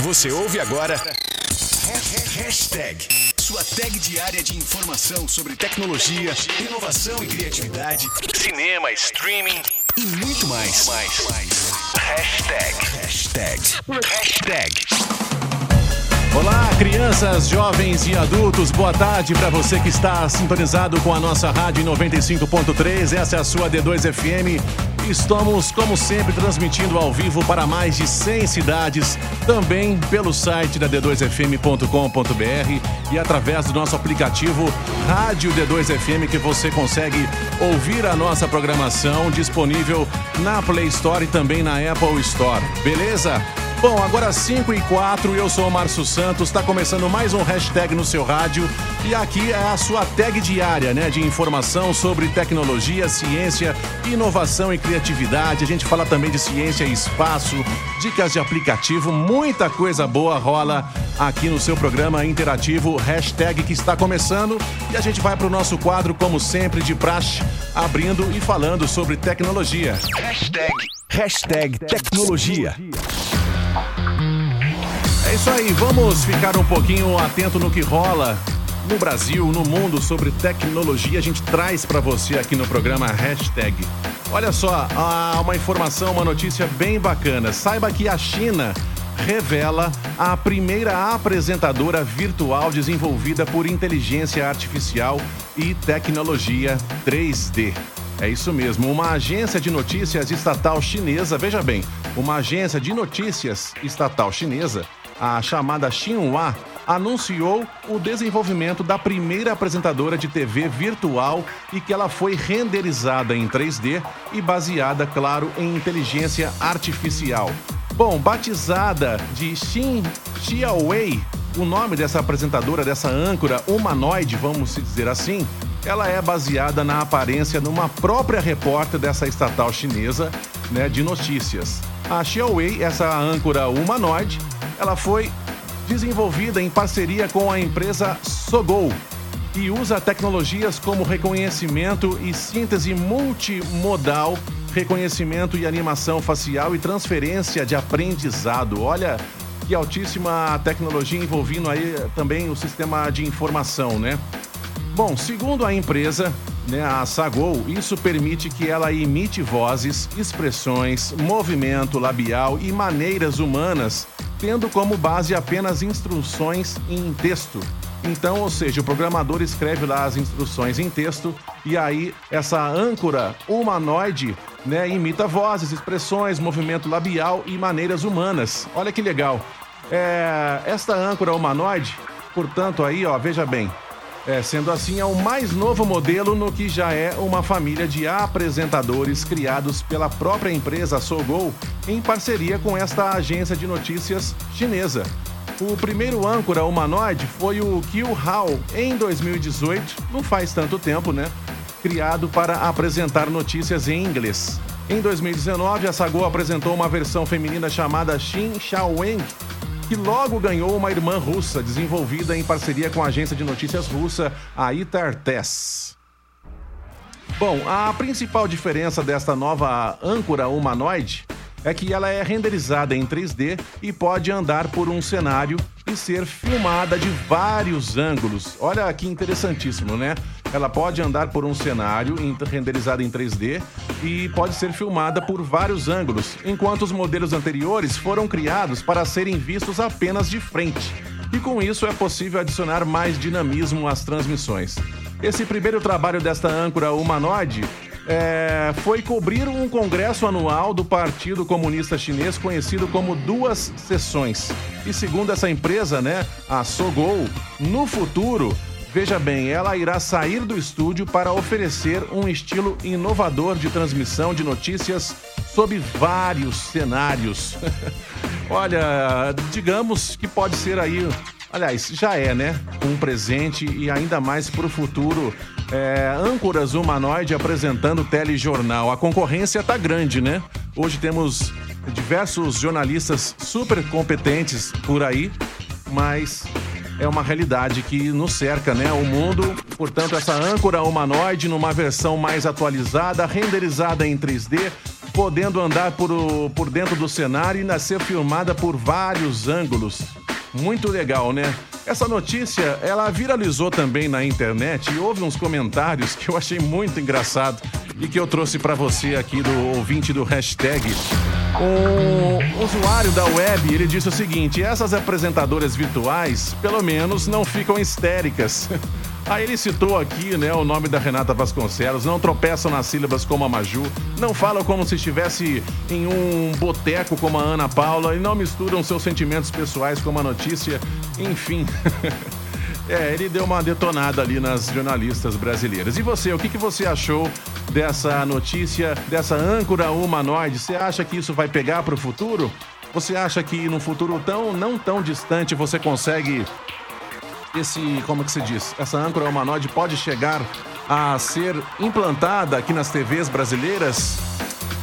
Você ouve agora. Hashtag. Sua tag diária de informação sobre tecnologia, inovação e criatividade, cinema, streaming e muito mais. Hashtag. Hashtag. Hashtag. Olá, crianças, jovens e adultos, boa tarde para você que está sintonizado com a nossa rádio em 95.3. Essa é a sua D2 FM. Estamos, como sempre, transmitindo ao vivo para mais de 100 cidades, também pelo site da d2fm.com.br e através do nosso aplicativo Rádio D2FM, que você consegue ouvir a nossa programação disponível na Play Store e também na Apple Store. Beleza? Bom, agora 5 e 4, eu sou o Márcio Santos, está começando mais um hashtag no seu rádio e aqui é a sua tag diária, né, de informação sobre tecnologia, ciência, inovação e criatividade. A gente fala também de ciência e espaço, dicas de aplicativo, muita coisa boa rola aqui no seu programa interativo, hashtag que está começando e a gente vai para o nosso quadro, como sempre, de praxe, abrindo e falando sobre tecnologia. Hashtag. Hashtag tecnologia. Isso aí, vamos ficar um pouquinho atento no que rola no Brasil, no mundo sobre tecnologia. A gente traz para você aqui no programa Hashtag. Olha só, ah, uma informação, uma notícia bem bacana. Saiba que a China revela a primeira apresentadora virtual desenvolvida por inteligência artificial e tecnologia 3D. É isso mesmo, uma agência de notícias estatal chinesa, veja bem, uma agência de notícias estatal chinesa, a chamada Xinhua, anunciou o desenvolvimento da primeira apresentadora de TV virtual e que ela foi renderizada em 3D e baseada, claro, em inteligência artificial. Bom, batizada de Xin Xiaowei, o nome dessa apresentadora, dessa âncora humanoide, vamos dizer assim, ela é baseada na aparência de uma própria repórter dessa estatal chinesa né, de notícias. A Xiaowei, essa âncora humanoide, ela foi desenvolvida em parceria com a empresa Sogou e usa tecnologias como reconhecimento e síntese multimodal, reconhecimento e animação facial e transferência de aprendizado. Olha que altíssima tecnologia envolvendo aí também o sistema de informação, né? Bom, segundo a empresa, né, a Sagol, isso permite que ela imite vozes, expressões, movimento labial e maneiras humanas, tendo como base apenas instruções em texto. Então, ou seja, o programador escreve lá as instruções em texto e aí essa âncora humanoide né, imita vozes, expressões, movimento labial e maneiras humanas. Olha que legal. É, esta âncora humanoide, portanto, aí, ó, veja bem, é, sendo assim, é o mais novo modelo no que já é uma família de apresentadores criados pela própria empresa Sogou em parceria com esta agência de notícias chinesa. O primeiro âncora humanoide foi o Kiu Hao em 2018, não faz tanto tempo, né? Criado para apresentar notícias em inglês. Em 2019, a Sagou apresentou uma versão feminina chamada Xin Xiaoweng, que logo ganhou uma irmã russa, desenvolvida em parceria com a agência de notícias russa, a Itartes. Bom, a principal diferença desta nova âncora humanoide é que ela é renderizada em 3D e pode andar por um cenário e ser filmada de vários ângulos. Olha que interessantíssimo, né? Ela pode andar por um cenário renderizado em 3D e pode ser filmada por vários ângulos, enquanto os modelos anteriores foram criados para serem vistos apenas de frente. E com isso é possível adicionar mais dinamismo às transmissões. Esse primeiro trabalho desta âncora humanoide é, foi cobrir um congresso anual do Partido Comunista Chinês, conhecido como Duas Sessões. E segundo essa empresa, né, a Sogou, no futuro, veja bem, ela irá sair do estúdio para oferecer um estilo inovador de transmissão de notícias sob vários cenários. Olha, digamos que pode ser aí Aliás, já é, né? Um presente e ainda mais para o futuro. É, âncoras humanoide apresentando telejornal. A concorrência tá grande, né? Hoje temos diversos jornalistas super competentes por aí, mas é uma realidade que nos cerca, né? O mundo, portanto, essa âncora humanoide numa versão mais atualizada, renderizada em 3D, podendo andar por, por dentro do cenário e ainda ser filmada por vários ângulos. Muito legal, né? Essa notícia, ela viralizou também na internet e houve uns comentários que eu achei muito engraçado e que eu trouxe para você aqui do ouvinte do hashtag. Um usuário da web, ele disse o seguinte: essas apresentadoras virtuais, pelo menos, não ficam histéricas. Aí ele citou aqui, né, o nome da Renata Vasconcelos, não tropeçam nas sílabas como a Maju, não falam como se estivesse em um boteco como a Ana Paula e não misturam seus sentimentos pessoais com a notícia, enfim. É, ele deu uma detonada ali nas jornalistas brasileiras. E você, o que, que você achou dessa notícia, dessa âncora humanoide? Você acha que isso vai pegar para o futuro? Você acha que no futuro tão não tão distante você consegue esse, como que se diz, essa âncora humanoide pode chegar a ser implantada aqui nas TVs brasileiras?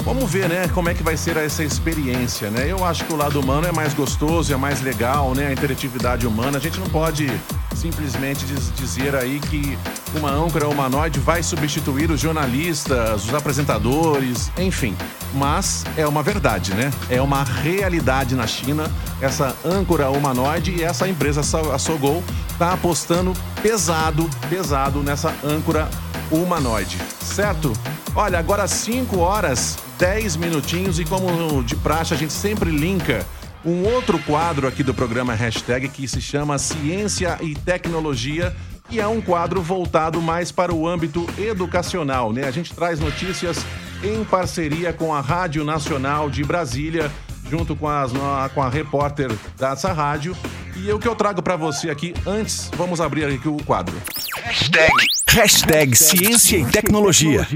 Vamos ver, né, como é que vai ser essa experiência, né? Eu acho que o lado humano é mais gostoso, é mais legal, né? A interatividade humana. A gente não pode simplesmente dizer aí que uma âncora humanoide vai substituir os jornalistas, os apresentadores, enfim. Mas é uma verdade, né? É uma realidade na China, essa âncora humanoide e essa empresa, a Sogol, tá apostando pesado, pesado nessa âncora humanoide, certo? Olha, agora 5 horas 10 minutinhos e como de praxe a gente sempre linka um outro quadro aqui do programa Hashtag que se chama Ciência e Tecnologia e é um quadro voltado mais para o âmbito educacional, né? A gente traz notícias em parceria com a Rádio Nacional de Brasília, junto com, as, com a repórter dessa rádio. E o que eu trago para você aqui, antes, vamos abrir aqui o quadro. Hashtag, hashtag Ciência e Tecnologia.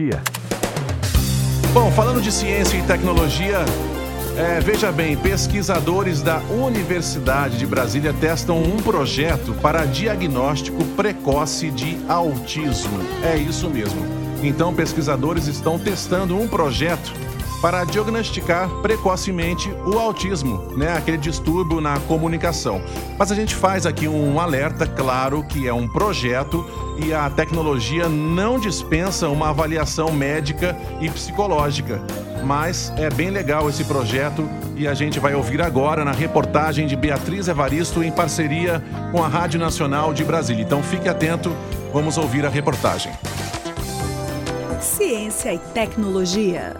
Bom, falando de ciência e tecnologia, é, veja bem, pesquisadores da Universidade de Brasília testam um projeto para diagnóstico precoce de autismo. É isso mesmo. Então, pesquisadores estão testando um projeto para diagnosticar precocemente o autismo, né? Aquele distúrbio na comunicação. Mas a gente faz aqui um alerta, claro, que é um projeto e a tecnologia não dispensa uma avaliação médica e psicológica. Mas é bem legal esse projeto e a gente vai ouvir agora na reportagem de Beatriz Evaristo em parceria com a Rádio Nacional de Brasília. Então fique atento, vamos ouvir a reportagem. Ciência e tecnologia.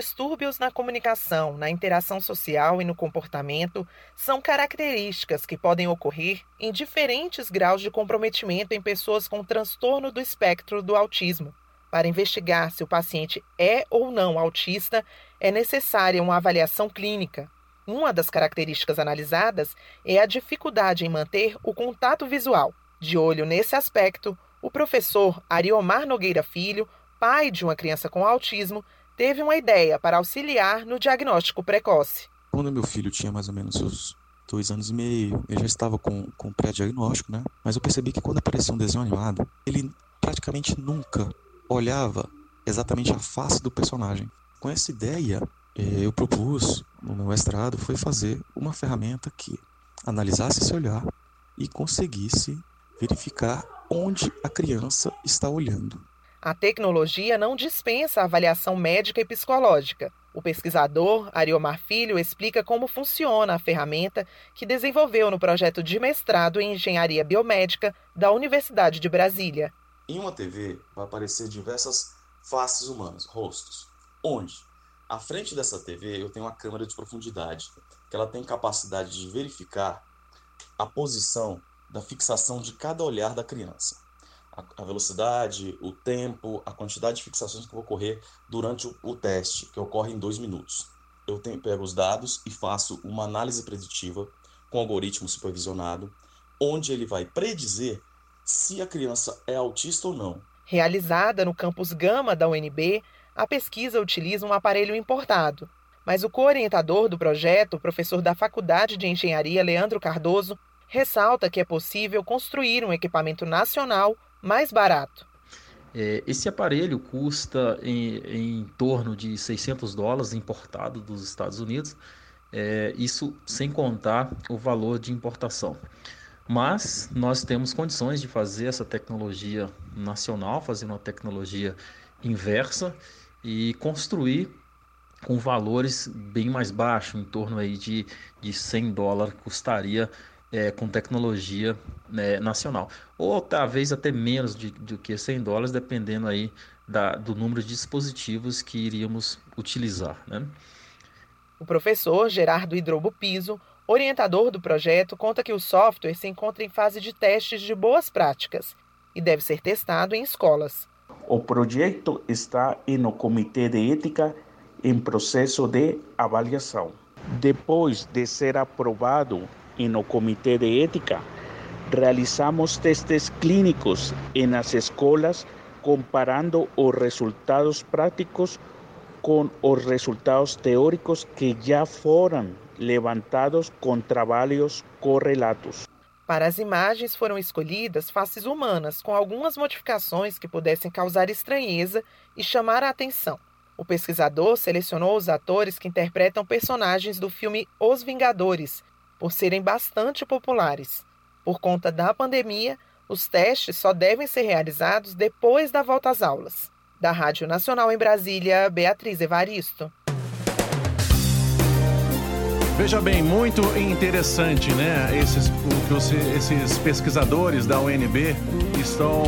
Distúrbios na comunicação, na interação social e no comportamento são características que podem ocorrer em diferentes graus de comprometimento em pessoas com transtorno do espectro do autismo. Para investigar se o paciente é ou não autista, é necessária uma avaliação clínica. Uma das características analisadas é a dificuldade em manter o contato visual. De olho nesse aspecto, o professor Ariomar Nogueira Filho, pai de uma criança com autismo, teve uma ideia para auxiliar no diagnóstico precoce. Quando meu filho tinha mais ou menos seus dois anos e meio, ele já estava com, com pré-diagnóstico, né? Mas eu percebi que quando aparecia um desenho animado, ele praticamente nunca olhava exatamente a face do personagem. Com essa ideia, eh, eu propus no meu mestrado foi fazer uma ferramenta que analisasse esse olhar e conseguisse verificar onde a criança está olhando. A tecnologia não dispensa a avaliação médica e psicológica. O pesquisador Ariomar Filho explica como funciona a ferramenta que desenvolveu no projeto de mestrado em Engenharia Biomédica da Universidade de Brasília. Em uma TV vai aparecer diversas faces humanas, rostos, onde à frente dessa TV eu tenho uma câmera de profundidade, que ela tem capacidade de verificar a posição da fixação de cada olhar da criança a, velocidade, o tempo, a quantidade de fixações que vão ocorrer durante o, o teste, que ocorre em dois minutos. Eu tenho, pego os dados e faço uma análise preditiva com algoritmo supervisionado, onde ele vai predizer se a criança é autista ou não. Realizada no campus Gama da UNB, a pesquisa utiliza um aparelho importado. Mas o co-orientador do projeto, professor da Faculdade de Engenharia Leandro Cardoso, ressalta que é possível construir um equipamento nacional mais barato. É, esse aparelho custa em, em, torno de 600 dólares importado dos Estados Unidos, é, isso sem contar o valor de importação. Mas nós temos condições de fazer essa tecnologia nacional, fazer uma tecnologia inversa e construir com valores bem mais baixos, em torno aí de, de 100 dólares custaria é, com tecnologia né, nacional. Ou talvez até menos de, do que 100 dólares, dependendo aí da, do número de dispositivos que iríamos utilizar. Né? O professor Gerardo Hidrobo Piso, orientador do projeto, conta que o software se encontra em fase de testes de boas práticas e deve ser testado em escolas. O projeto está no Comitê de Ética em processo de avaliação. Depois de ser aprovado no Comitê de Ética, realizamos testes clínicos nas escolas comparando os resultados práticos com os resultados teóricos que já foram levantados com trabalhos correlatos. Para as imagens foram escolhidas faces humanas com algumas modificações que pudessem causar estranheza e chamar a atenção. O pesquisador selecionou os atores que interpretam personagens do filme Os Vingadores, por serem bastante populares. Por conta da pandemia, os testes só devem ser realizados depois da volta às aulas. Da Rádio Nacional em Brasília, Beatriz Evaristo. Veja bem, muito interessante, né? Esses, esses pesquisadores da UNB estão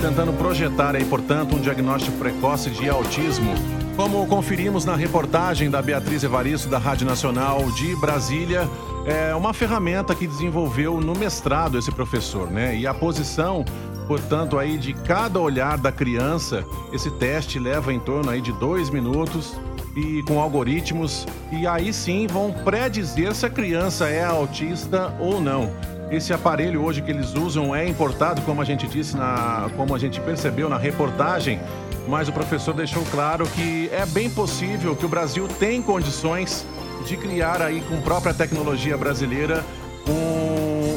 tentando projetar aí, portanto, um diagnóstico precoce de autismo. Como conferimos na reportagem da Beatriz Evaristo, da Rádio Nacional de Brasília, é uma ferramenta que desenvolveu no mestrado esse professor, né? E a posição, portanto, aí de cada olhar da criança, esse teste leva em torno aí de dois minutos e com algoritmos e aí sim vão predizer se a criança é autista ou não. Esse aparelho hoje que eles usam é importado, como a gente disse na, como a gente percebeu na reportagem, mas o professor deixou claro que é bem possível que o Brasil tem condições de criar aí com própria tecnologia brasileira um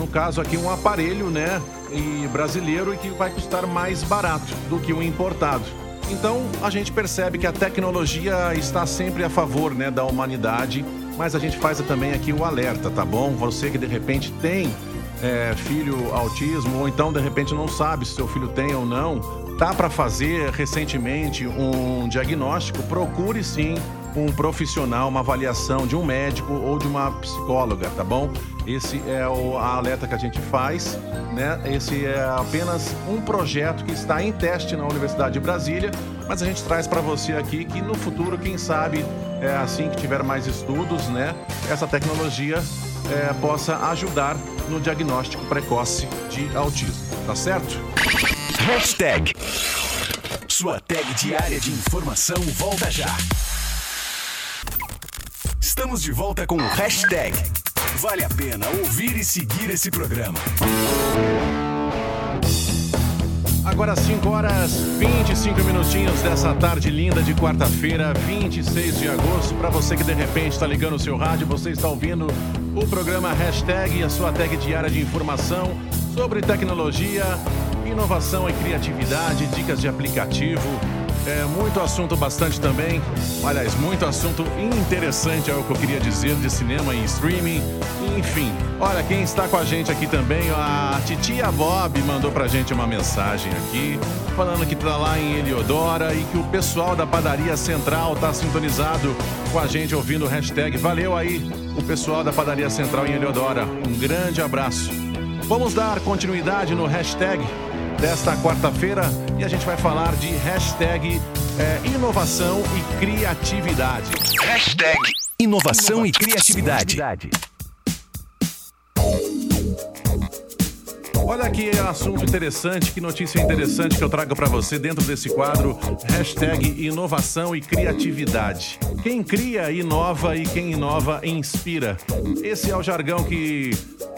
no caso aqui um aparelho, né, e brasileiro e que vai custar mais barato do que o importado. Então a gente percebe que a tecnologia está sempre a favor né, da humanidade, mas a gente faz também aqui o alerta, tá bom? Você que de repente tem é, filho autismo, ou então de repente não sabe se seu filho tem ou não, tá para fazer recentemente um diagnóstico, procure sim um profissional, uma avaliação de um médico ou de uma psicóloga, tá bom? Esse é o a alerta que a gente faz, né? Esse é apenas um projeto que está em teste na Universidade de Brasília, mas a gente traz para você aqui que no futuro, quem sabe, é assim que tiver mais estudos, né? Essa tecnologia é, possa ajudar no diagnóstico precoce de autismo, tá certo? Hashtag. Sua tag diária de informação volta já. Estamos de volta com o hashtag. Vale a pena ouvir e seguir esse programa. Agora 5 horas 25 minutinhos dessa tarde linda de quarta-feira, 26 de agosto. Para você que de repente está ligando o seu rádio, você está ouvindo o programa Hashtag, a sua tag diária de informação sobre tecnologia, inovação e criatividade, dicas de aplicativo é muito assunto bastante também. Aliás, muito assunto interessante é o que eu queria dizer de cinema e streaming. Enfim, olha quem está com a gente aqui também, a titia Bob mandou pra gente uma mensagem aqui, falando que tá lá em Eliodora e que o pessoal da padaria central tá sintonizado com a gente ouvindo o hashtag. Valeu aí, o pessoal da padaria central em Eliodora. Um grande abraço. Vamos dar continuidade no hashtag desta quarta-feira e a gente vai falar de hashtag é, inovação e criatividade. Hashtag inovação, inovação e criatividade. Olha que assunto interessante, que notícia interessante que eu trago para você dentro desse quadro hashtag inovação e criatividade. Quem cria, inova e quem inova, inspira. Esse é o jargão que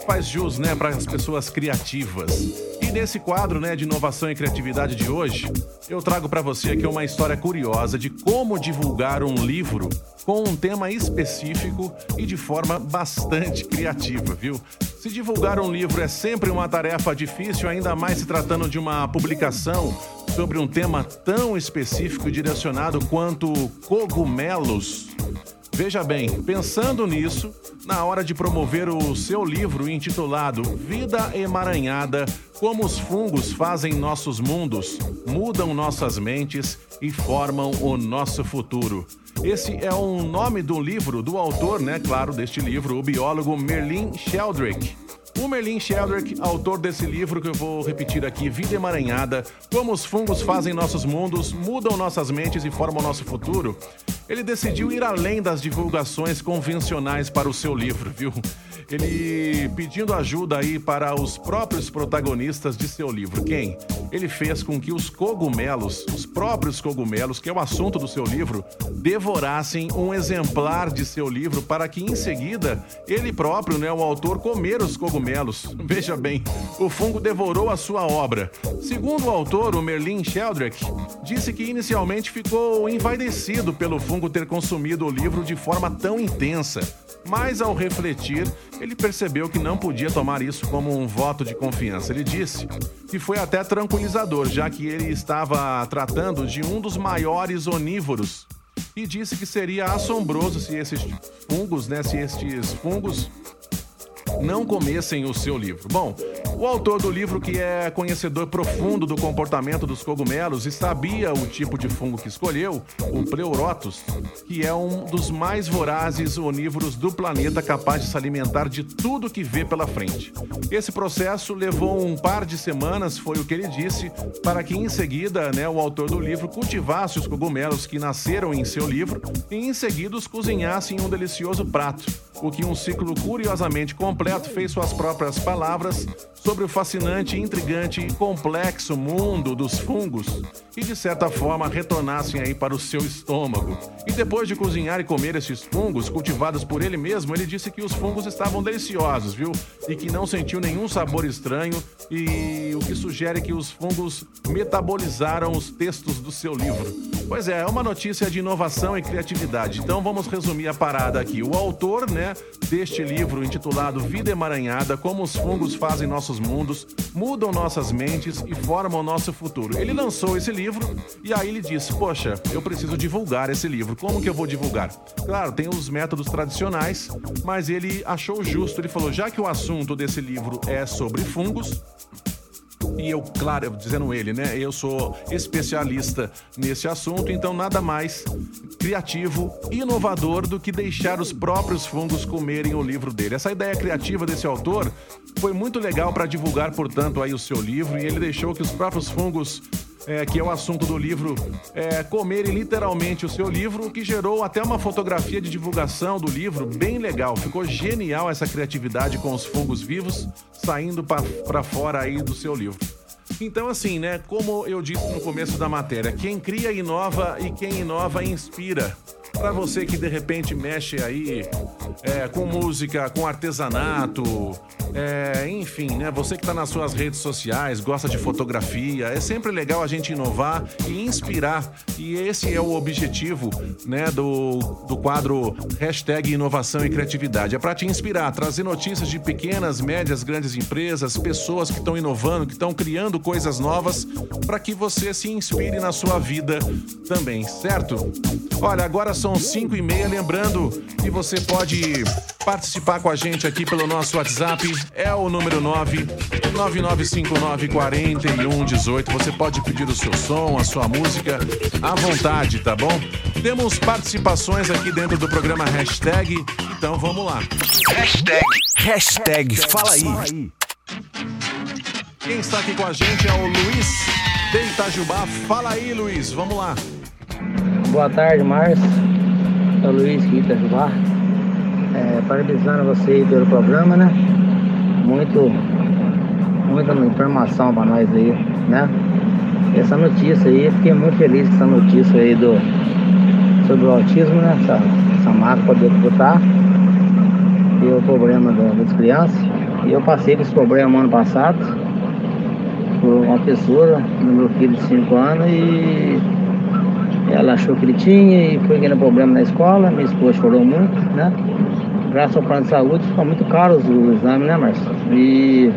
faz jus né, para as pessoas criativas nesse quadro né, de inovação e criatividade de hoje, eu trago para você aqui uma história curiosa de como divulgar um livro com um tema específico e de forma bastante criativa, viu? Se divulgar um livro é sempre uma tarefa difícil, ainda mais se tratando de uma publicação sobre um tema tão específico e direcionado quanto cogumelos. Veja bem, pensando nisso, na hora de promover o seu livro intitulado Vida Emaranhada: Como os fungos fazem nossos mundos, mudam nossas mentes e formam o nosso futuro. Esse é o nome do livro do autor, né, claro, deste livro, o biólogo Merlin Sheldrake. O Merlin Sheldrake, autor desse livro que eu vou repetir aqui, Vida Emaranhada, Como os fungos fazem nossos mundos, mudam nossas mentes e formam nosso futuro, ele decidiu ir além das divulgações convencionais para o seu livro, viu? Ele pedindo ajuda aí para os próprios protagonistas de seu livro. Quem? Ele fez com que os cogumelos, os próprios cogumelos, que é o assunto do seu livro, devorassem um exemplar de seu livro para que em seguida ele próprio, né, o autor, comer os cogumelos. Veja bem, o fungo devorou a sua obra. Segundo o autor, o Merlin Sheldrake, disse que inicialmente ficou envaidecido pelo fungo ter consumido o livro de forma tão intensa. Mas ao refletir, ele percebeu que não podia tomar isso como um voto de confiança. Ele disse que foi até tranquilizador, já que ele estava tratando de um dos maiores onívoros. E disse que seria assombroso se esses fungos, né, se estes fungos não comessem o seu livro. Bom, o autor do livro, que é conhecedor profundo do comportamento dos cogumelos e sabia o tipo de fungo que escolheu, o Pleurotus, que é um dos mais vorazes onívoros do planeta, capaz de se alimentar de tudo que vê pela frente. Esse processo levou um par de semanas, foi o que ele disse, para que em seguida né, o autor do livro cultivasse os cogumelos que nasceram em seu livro e em seguida os cozinhasse em um delicioso prato o que um ciclo curiosamente completo fez suas próprias palavras sobre o fascinante, intrigante e complexo mundo dos fungos e de certa forma retornassem aí para o seu estômago. E depois de cozinhar e comer esses fungos cultivados por ele mesmo, ele disse que os fungos estavam deliciosos, viu? E que não sentiu nenhum sabor estranho e o que sugere que os fungos metabolizaram os textos do seu livro. Pois é, é uma notícia de inovação e criatividade. Então vamos resumir a parada aqui. O autor, né, deste livro intitulado Vida Emaranhada: Como os fungos fazem nossos mundos, mudam nossas mentes e formam nosso futuro. Ele lançou esse livro e aí ele disse: "Poxa, eu preciso divulgar esse livro. Como que eu vou divulgar?" Claro, tem os métodos tradicionais, mas ele achou justo. Ele falou: "Já que o assunto desse livro é sobre fungos, e eu, claro, dizendo ele, né? Eu sou especialista nesse assunto, então nada mais criativo e inovador do que deixar os próprios fungos comerem o livro dele. Essa ideia criativa desse autor foi muito legal para divulgar, portanto, aí o seu livro e ele deixou que os próprios fungos é, que é o assunto do livro, é, comerem literalmente o seu livro, que gerou até uma fotografia de divulgação do livro bem legal. Ficou genial essa criatividade com os fungos vivos saindo para fora aí do seu livro. Então, assim, né? Como eu disse no começo da matéria, quem cria inova e quem inova inspira. Para você que de repente mexe aí é, com música, com artesanato, é, enfim, né? Você que está nas suas redes sociais, gosta de fotografia, é sempre legal a gente inovar e inspirar. E esse é o objetivo, né, do, do quadro hashtag inovação e criatividade. É para te inspirar, trazer notícias de pequenas, médias, grandes empresas, pessoas que estão inovando, que estão criando coisas novas, para que você se inspire na sua vida também, certo? Olha, agora são 5 e meia, lembrando que você pode participar com a gente aqui pelo nosso WhatsApp, é o número 9 9959 4118. Você pode pedir o seu som, a sua música à vontade, tá bom? Temos participações aqui dentro do programa Hashtag, então vamos lá. Hashtag, hashtag fala aí. Quem está aqui com a gente é o Luiz de Itajubá. Fala aí, Luiz, vamos lá. Boa tarde, Márcio. É Luiz de Itajubá. É, parabenizando você pelo programa, né? Muito, muita informação para nós aí, né? Essa notícia aí, fiquei muito feliz com essa notícia aí do, sobre o autismo, né? Essa, essa marca poder botar e o problema das crianças. E eu passei por esse problema ano passado por uma pessoa, no meu filho de 5 anos, e ela achou que ele tinha e foi ganhando problema na escola, minha esposa chorou muito, né? Graças ao plano de saúde ficou muito caro os, exames, né, Márcio? E,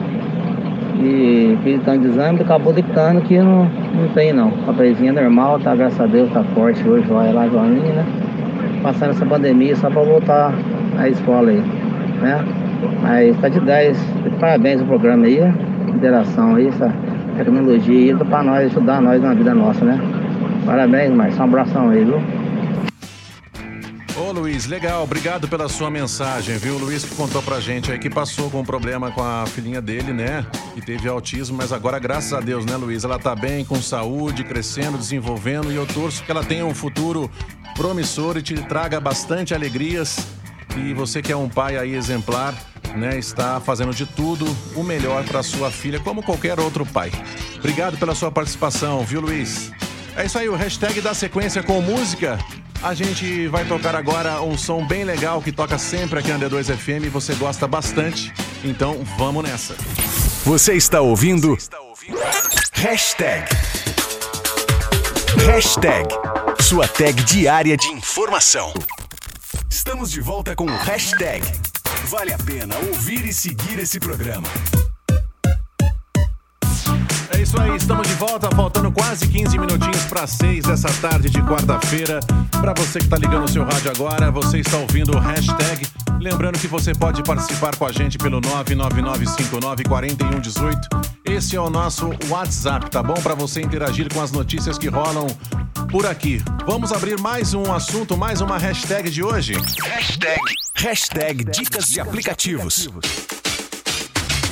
e fiz tanto de exame acabou dictando que não, não tem não. A papazinha é normal, tá, graças a Deus, tá forte hoje, vai lá, joinha, né? passando essa pandemia só para voltar à escola aí, né? Mas tá de 10. Parabéns ao programa aí, interação aí, essa tecnologia aí para nós ajudar nós na vida nossa, né? Parabéns, Marcos. Um abração aí, viu? Ô Luiz, legal, obrigado pela sua mensagem, viu? O Luiz que contou pra gente aí que passou com um problema com a filhinha dele, né? Que teve autismo, mas agora, graças a Deus, né, Luiz? Ela tá bem, com saúde, crescendo, desenvolvendo e eu torço que ela tenha um futuro promissor e te traga bastante alegrias. E você que é um pai aí exemplar, né, está fazendo de tudo o melhor para sua filha, como qualquer outro pai. Obrigado pela sua participação, viu, Luiz? É isso aí, o hashtag da sequência com música. A gente vai tocar agora um som bem legal que toca sempre aqui na D2 FM e você gosta bastante. Então vamos nessa. Você está ouvindo? Hashtag. Hashtag. Sua tag diária de informação. Estamos de volta com o hashtag. Vale a pena ouvir e seguir esse programa. É isso aí, estamos de volta, faltando quase 15 minutinhos para 6 dessa tarde de quarta-feira. Para você que está ligando o seu rádio agora, você está ouvindo o hashtag. Lembrando que você pode participar com a gente pelo 999594118. Esse é o nosso WhatsApp, tá bom? Para você interagir com as notícias que rolam por aqui. Vamos abrir mais um assunto, mais uma hashtag de hoje. Hashtag. Hashtag dicas de aplicativos.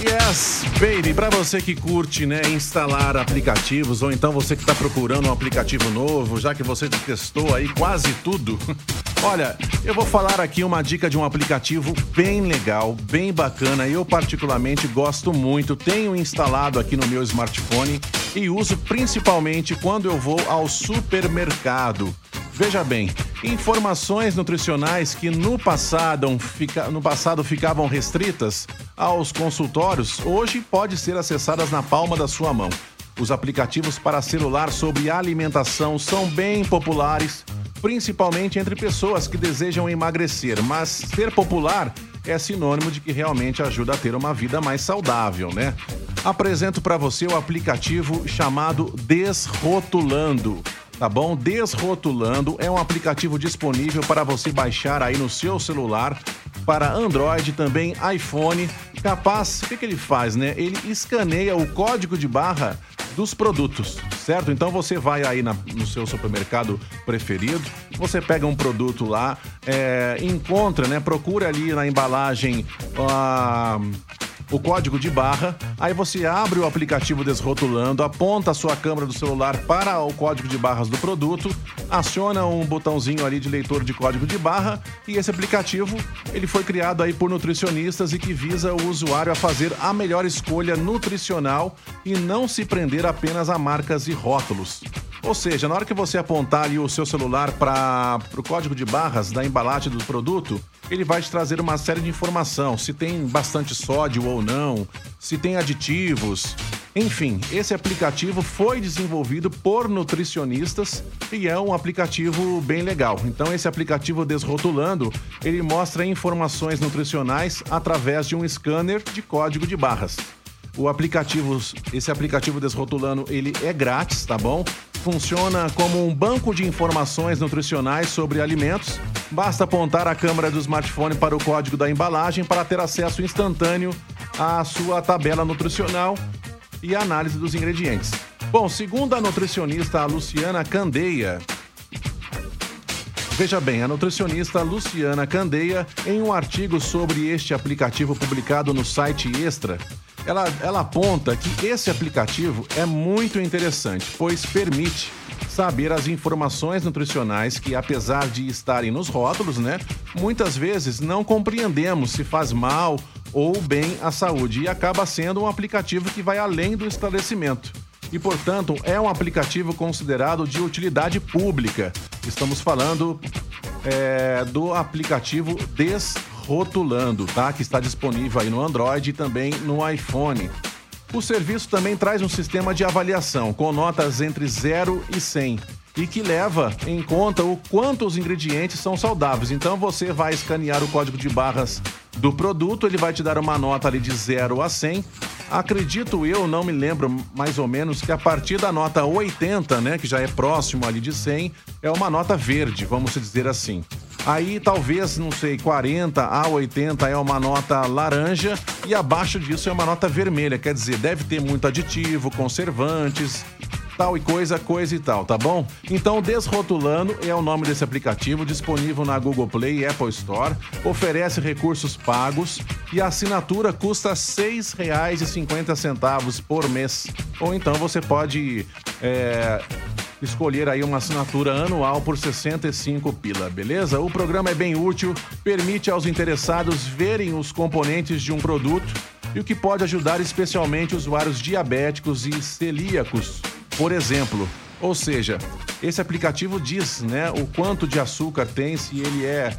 Yes, baby, para você que curte, né, instalar aplicativos ou então você que está procurando um aplicativo novo, já que você testou aí quase tudo. Olha, eu vou falar aqui uma dica de um aplicativo bem legal, bem bacana. Eu particularmente gosto muito, tenho instalado aqui no meu smartphone e uso principalmente quando eu vou ao supermercado. Veja bem, informações nutricionais que no passado, fica, no passado ficavam restritas aos consultórios, hoje pode ser acessadas na palma da sua mão. Os aplicativos para celular sobre alimentação são bem populares, principalmente entre pessoas que desejam emagrecer, mas ser popular é sinônimo de que realmente ajuda a ter uma vida mais saudável, né? Apresento para você o aplicativo chamado Desrotulando tá bom? Desrotulando é um aplicativo disponível para você baixar aí no seu celular para Android, também iPhone. Capaz, o que, que ele faz, né? Ele escaneia o código de barra dos produtos, certo? Então você vai aí na, no seu supermercado preferido, você pega um produto lá, é, encontra, né? Procura ali na embalagem. Uh, o código de barra, aí você abre o aplicativo Desrotulando, aponta a sua câmera do celular para o código de barras do produto, aciona um botãozinho ali de leitor de código de barra e esse aplicativo ele foi criado aí por nutricionistas e que visa o usuário a fazer a melhor escolha nutricional e não se prender apenas a marcas e rótulos. Ou seja, na hora que você apontar ali o seu celular para o código de barras da embalagem do produto, ele vai te trazer uma série de informação, se tem bastante sódio ou não, se tem aditivos. Enfim, esse aplicativo foi desenvolvido por nutricionistas e é um aplicativo bem legal. Então esse aplicativo Desrotulando, ele mostra informações nutricionais através de um scanner de código de barras. O aplicativo, esse aplicativo Desrotulando, ele é grátis, tá bom? Funciona como um banco de informações nutricionais sobre alimentos. Basta apontar a câmera do smartphone para o código da embalagem para ter acesso instantâneo à sua tabela nutricional e análise dos ingredientes. Bom, segundo a nutricionista Luciana Candeia, Veja bem, a nutricionista Luciana Candeia, em um artigo sobre este aplicativo publicado no site Extra, ela, ela aponta que esse aplicativo é muito interessante, pois permite saber as informações nutricionais que, apesar de estarem nos rótulos, né, muitas vezes não compreendemos se faz mal ou bem à saúde e acaba sendo um aplicativo que vai além do esclarecimento. E, portanto, é um aplicativo considerado de utilidade pública. Estamos falando é, do aplicativo Des Rotulando, tá? Que está disponível aí no Android e também no iPhone. O serviço também traz um sistema de avaliação com notas entre 0 e 100 e que leva em conta o quanto os ingredientes são saudáveis. Então você vai escanear o código de barras do produto, ele vai te dar uma nota ali de 0 a 100. Acredito eu, não me lembro mais ou menos que a partir da nota 80, né, que já é próximo ali de 100, é uma nota verde, vamos dizer assim. Aí talvez, não sei, 40 a 80 é uma nota laranja e abaixo disso é uma nota vermelha. Quer dizer, deve ter muito aditivo, conservantes, tal e coisa, coisa e tal, tá bom? Então, Desrotulando é o nome desse aplicativo, disponível na Google Play e Apple Store, oferece recursos pagos e a assinatura custa R$ 6,50 por mês. Ou então você pode é, escolher aí uma assinatura anual por 65 pila, beleza? O programa é bem útil, permite aos interessados verem os componentes de um produto e o que pode ajudar especialmente usuários diabéticos e celíacos por exemplo. Ou seja, esse aplicativo diz, né, o quanto de açúcar tem, se ele é,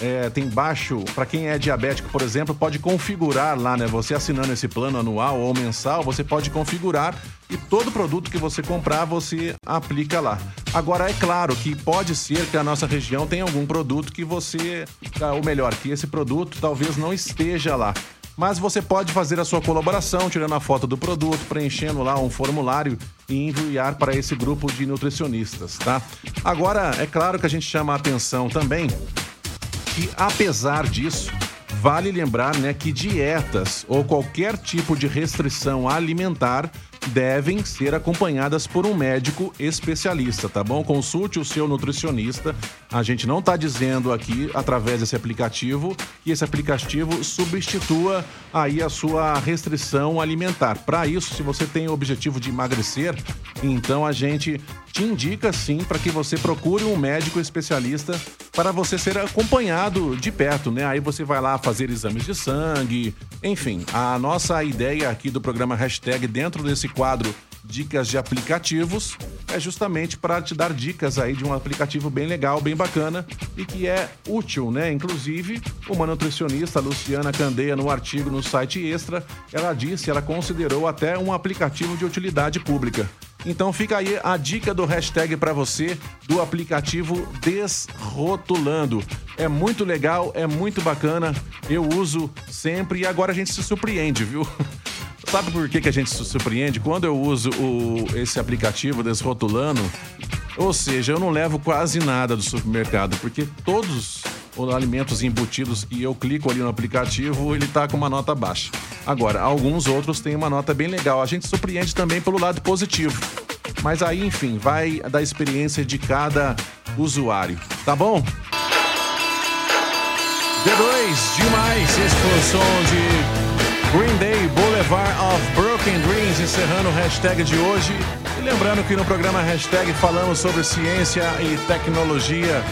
é tem baixo, para quem é diabético, por exemplo, pode configurar lá, né? Você assinando esse plano anual ou mensal, você pode configurar e todo produto que você comprar você aplica lá. Agora é claro que pode ser que a nossa região tenha algum produto que você, ou melhor, que esse produto talvez não esteja lá mas você pode fazer a sua colaboração tirando a foto do produto, preenchendo lá um formulário e enviar para esse grupo de nutricionistas, tá? Agora, é claro que a gente chama a atenção também que apesar disso, vale lembrar, né, que dietas ou qualquer tipo de restrição alimentar devem ser acompanhadas por um médico especialista, tá bom? Consulte o seu nutricionista. A gente não está dizendo aqui, através desse aplicativo, que esse aplicativo substitua aí a sua restrição alimentar. Para isso, se você tem o objetivo de emagrecer, então a gente te indica sim para que você procure um médico especialista para você ser acompanhado de perto, né? Aí você vai lá fazer exames de sangue, enfim. A nossa ideia aqui do programa Hashtag dentro desse quadro Dicas de Aplicativos é justamente para te dar dicas aí de um aplicativo bem legal, bem bacana e que é útil, né? Inclusive, uma nutricionista, Luciana Candeia, no artigo no site Extra, ela disse, ela considerou até um aplicativo de utilidade pública. Então fica aí a dica do hashtag para você do aplicativo Desrotulando. É muito legal, é muito bacana. Eu uso sempre e agora a gente se surpreende, viu? Sabe por que, que a gente se surpreende? Quando eu uso o, esse aplicativo Desrotulando, ou seja, eu não levo quase nada do supermercado, porque todos os alimentos embutidos que eu clico ali no aplicativo, ele tá com uma nota baixa. Agora, alguns outros têm uma nota bem legal. A gente surpreende também pelo lado positivo. Mas aí, enfim, vai da experiência de cada usuário, tá bom? D2, demais. Esse foi de Green Day Boulevard of Broken Dreams, encerrando o hashtag de hoje. E lembrando que no programa hashtag falamos sobre ciência e tecnologia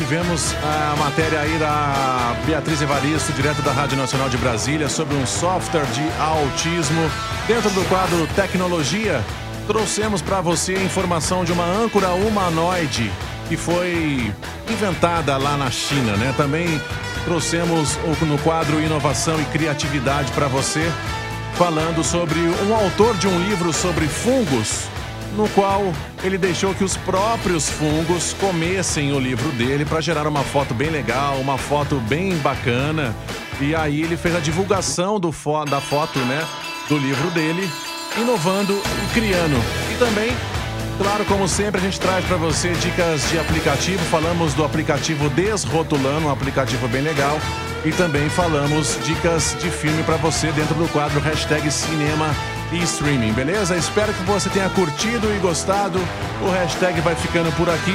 Tivemos a matéria aí da Beatriz Evaristo, direto da Rádio Nacional de Brasília, sobre um software de autismo. Dentro do quadro Tecnologia, trouxemos para você a informação de uma âncora humanoide que foi inventada lá na China, né? Também trouxemos no quadro Inovação e Criatividade para você, falando sobre um autor de um livro sobre fungos no qual ele deixou que os próprios fungos comessem o livro dele para gerar uma foto bem legal, uma foto bem bacana. E aí ele fez a divulgação do fo da foto, né, do livro dele, inovando e criando. E também, claro, como sempre, a gente traz para você dicas de aplicativo. Falamos do aplicativo Desrotulando, um aplicativo bem legal. E também falamos dicas de filme para você dentro do quadro hashtag Cinema e streaming, beleza? Espero que você tenha curtido e gostado. O hashtag vai ficando por aqui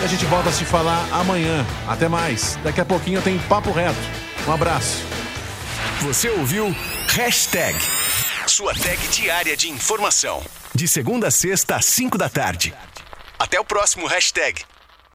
e a gente volta a se falar amanhã. Até mais. Daqui a pouquinho tem Papo Reto. Um abraço. Você ouviu Hashtag, sua tag diária de informação. De segunda a sexta às cinco da tarde. Até o próximo hashtag.